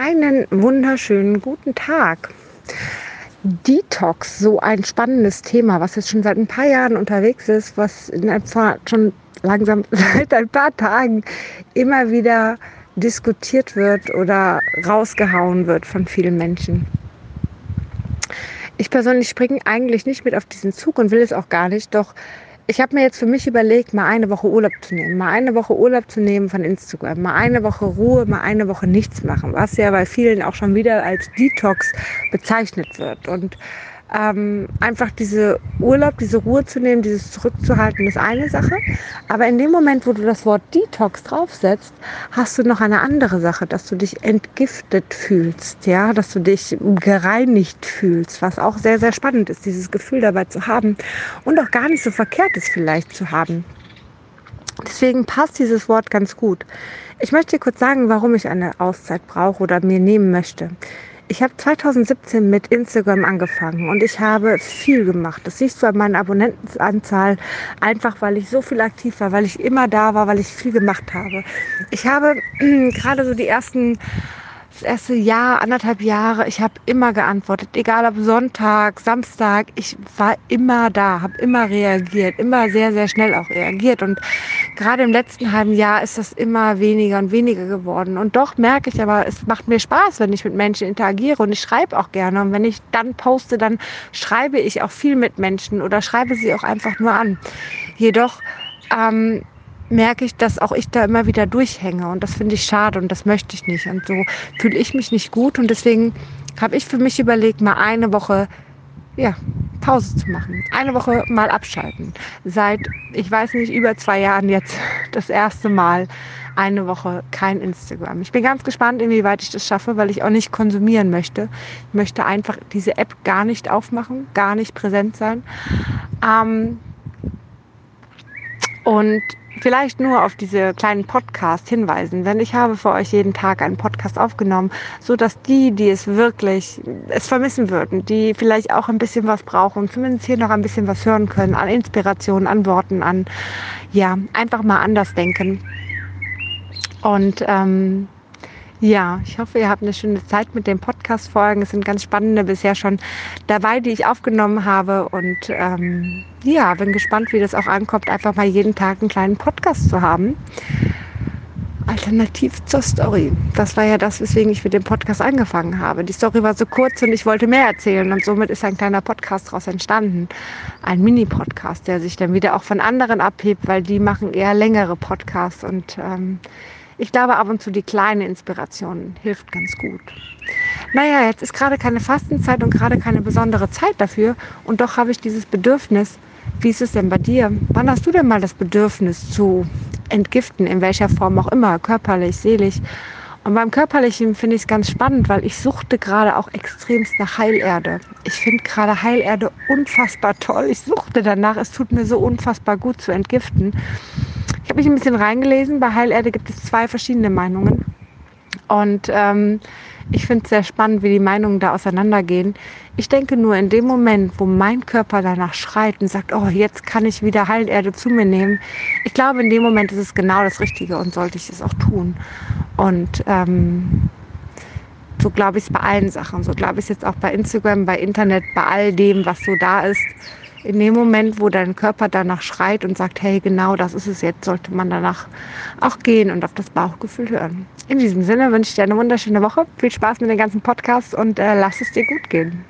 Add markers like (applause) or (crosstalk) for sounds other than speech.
Einen wunderschönen guten Tag. Detox, so ein spannendes Thema, was jetzt schon seit ein paar Jahren unterwegs ist, was in etwa schon langsam (laughs) seit ein paar Tagen immer wieder diskutiert wird oder rausgehauen wird von vielen Menschen. Ich persönlich springe eigentlich nicht mit auf diesen Zug und will es auch gar nicht, doch ich habe mir jetzt für mich überlegt, mal eine Woche Urlaub zu nehmen, mal eine Woche Urlaub zu nehmen von Instagram, mal eine Woche Ruhe, mal eine Woche nichts machen, was ja bei vielen auch schon wieder als Detox bezeichnet wird. Und ähm, einfach diese Urlaub, diese Ruhe zu nehmen, dieses zurückzuhalten, ist eine Sache. Aber in dem Moment, wo du das Wort Detox draufsetzt, hast du noch eine andere Sache, dass du dich entgiftet fühlst, ja, dass du dich gereinigt fühlst, was auch sehr, sehr spannend ist, dieses Gefühl dabei zu haben und auch gar nicht so verkehrt ist vielleicht zu haben. Deswegen passt dieses Wort ganz gut. Ich möchte dir kurz sagen, warum ich eine Auszeit brauche oder mir nehmen möchte. Ich habe 2017 mit Instagram angefangen und ich habe viel gemacht. Das siehst du an meiner Abonnentenanzahl, einfach weil ich so viel aktiv war, weil ich immer da war, weil ich viel gemacht habe. Ich habe (clears throat) gerade so die ersten das erste Jahr, anderthalb Jahre, ich habe immer geantwortet, egal ob Sonntag, Samstag, ich war immer da, habe immer reagiert, immer sehr, sehr schnell auch reagiert. Und gerade im letzten halben Jahr ist das immer weniger und weniger geworden. Und doch merke ich aber, es macht mir Spaß, wenn ich mit Menschen interagiere und ich schreibe auch gerne. Und wenn ich dann poste, dann schreibe ich auch viel mit Menschen oder schreibe sie auch einfach nur an. Jedoch ähm, merke ich, dass auch ich da immer wieder durchhänge und das finde ich schade und das möchte ich nicht und so fühle ich mich nicht gut und deswegen habe ich für mich überlegt, mal eine Woche ja, Pause zu machen, eine Woche mal abschalten. Seit, ich weiß nicht, über zwei Jahren jetzt (laughs) das erste Mal eine Woche kein Instagram. Ich bin ganz gespannt, inwieweit ich das schaffe, weil ich auch nicht konsumieren möchte. Ich möchte einfach diese App gar nicht aufmachen, gar nicht präsent sein. Ähm, und vielleicht nur auf diese kleinen Podcast hinweisen, denn ich habe für euch jeden Tag einen Podcast aufgenommen, so dass die, die es wirklich es vermissen würden, die vielleicht auch ein bisschen was brauchen, zumindest hier noch ein bisschen was hören können an Inspiration, an Worten, an ja einfach mal anders denken. Und ähm, ja, ich hoffe, ihr habt eine schöne Zeit mit den Podcast-Folgen. Es sind ganz spannende bisher schon dabei, die ich aufgenommen habe. Und ähm, ja, bin gespannt, wie das auch ankommt, einfach mal jeden Tag einen kleinen Podcast zu haben. Alternativ zur Story. Das war ja das, weswegen ich mit dem Podcast angefangen habe. Die Story war so kurz und ich wollte mehr erzählen und somit ist ein kleiner Podcast daraus entstanden. Ein Mini-Podcast, der sich dann wieder auch von anderen abhebt, weil die machen eher längere Podcasts und ähm, ich glaube, ab und zu die kleine Inspiration hilft ganz gut. Naja, jetzt ist gerade keine Fastenzeit und gerade keine besondere Zeit dafür. Und doch habe ich dieses Bedürfnis. Wie ist es denn bei dir? Wann hast du denn mal das Bedürfnis zu entgiften, in welcher Form auch immer, körperlich, seelisch? Und beim Körperlichen finde ich es ganz spannend, weil ich suchte gerade auch extremst nach Heilerde. Ich finde gerade Heilerde unfassbar toll. Ich suchte danach. Es tut mir so unfassbar gut zu entgiften. Ich habe mich ein bisschen reingelesen. Bei Heilerde gibt es zwei verschiedene Meinungen. Und ähm, ich finde es sehr spannend, wie die Meinungen da auseinandergehen. Ich denke nur, in dem Moment, wo mein Körper danach schreit und sagt, oh, jetzt kann ich wieder Heilerde zu mir nehmen, ich glaube, in dem Moment ist es genau das Richtige und sollte ich es auch tun. Und ähm, so glaube ich es bei allen Sachen. So glaube ich es jetzt auch bei Instagram, bei Internet, bei all dem, was so da ist in dem Moment, wo dein Körper danach schreit und sagt, hey, genau das ist es jetzt, sollte man danach auch gehen und auf das Bauchgefühl hören. In diesem Sinne wünsche ich dir eine wunderschöne Woche. Viel Spaß mit den ganzen Podcasts und äh, lass es dir gut gehen.